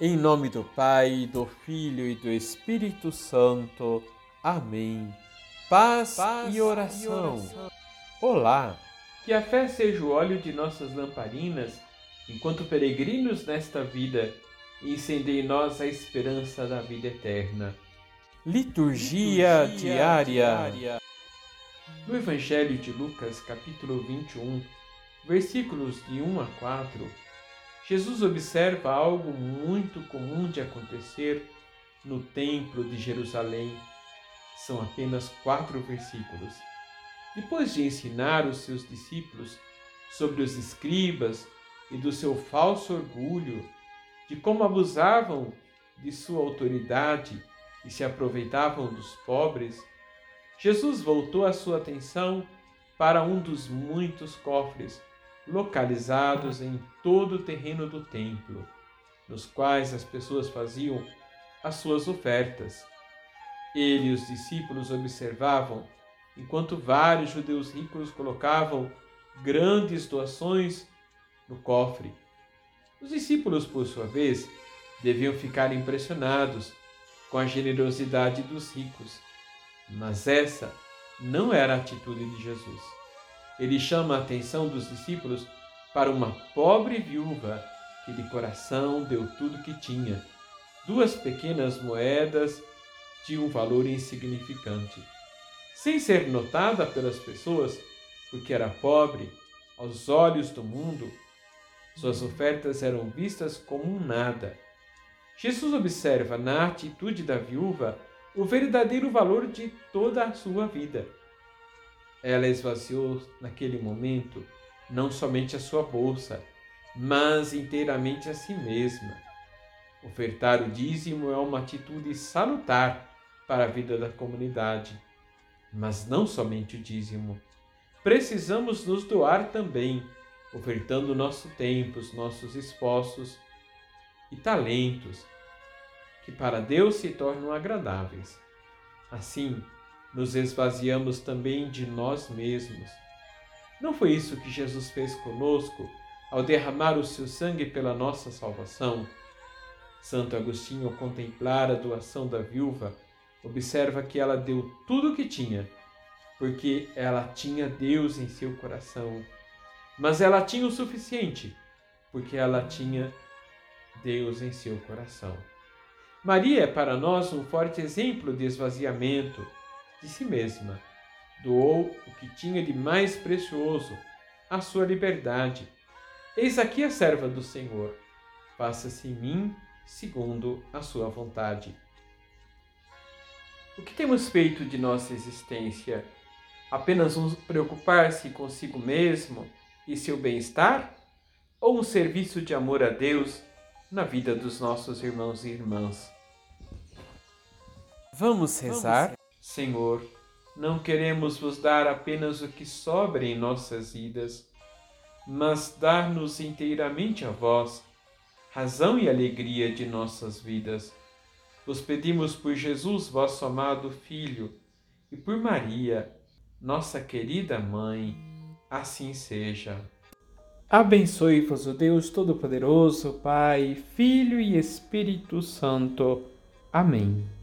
Em nome do Pai, do Filho e do Espírito Santo. Amém. Paz, Paz e, oração. e oração. Olá! Que a fé seja o óleo de nossas lamparinas, enquanto peregrinos nesta vida, e incendie em nós a esperança da vida eterna. Liturgia, Liturgia diária. diária. No Evangelho de Lucas, capítulo 21, versículos de 1 a 4, Jesus observa algo muito comum de acontecer no Templo de Jerusalém. São apenas quatro versículos. Depois de ensinar os seus discípulos sobre os escribas e do seu falso orgulho, de como abusavam de sua autoridade e se aproveitavam dos pobres, Jesus voltou a sua atenção para um dos muitos cofres localizados em todo o terreno do templo, nos quais as pessoas faziam as suas ofertas. Ele e os discípulos observavam enquanto vários judeus ricos colocavam grandes doações no cofre. Os discípulos, por sua vez, deviam ficar impressionados com a generosidade dos ricos, mas essa não era a atitude de Jesus ele chama a atenção dos discípulos para uma pobre viúva que de coração deu tudo que tinha, duas pequenas moedas de um valor insignificante. Sem ser notada pelas pessoas, porque era pobre, aos olhos do mundo, suas ofertas eram vistas como um nada. Jesus observa na atitude da viúva o verdadeiro valor de toda a sua vida ela esvaziou naquele momento não somente a sua bolsa, mas inteiramente a si mesma. Ofertar o dízimo é uma atitude salutar para a vida da comunidade, mas não somente o dízimo. Precisamos nos doar também, ofertando nosso tempo, os nossos esforços e talentos, que para Deus se tornam agradáveis. Assim, nos esvaziamos também de nós mesmos. Não foi isso que Jesus fez conosco ao derramar o seu sangue pela nossa salvação? Santo Agostinho, ao contemplar a doação da viúva, observa que ela deu tudo o que tinha, porque ela tinha Deus em seu coração. Mas ela tinha o suficiente, porque ela tinha Deus em seu coração. Maria é para nós um forte exemplo de esvaziamento, de si mesma. Doou o que tinha de mais precioso, a sua liberdade. Eis aqui a serva do Senhor. Faça-se em mim segundo a sua vontade. O que temos feito de nossa existência? Apenas um preocupar-se consigo mesmo e seu bem-estar? Ou um serviço de amor a Deus na vida dos nossos irmãos e irmãs? Vamos rezar? Senhor, não queremos vos dar apenas o que sobra em nossas vidas, mas dar-nos inteiramente a vós, razão e alegria de nossas vidas. Vos pedimos por Jesus, vosso amado Filho, e por Maria, nossa querida Mãe, assim seja. Abençoe-vos o Deus Todo-Poderoso, Pai, Filho e Espírito Santo. Amém.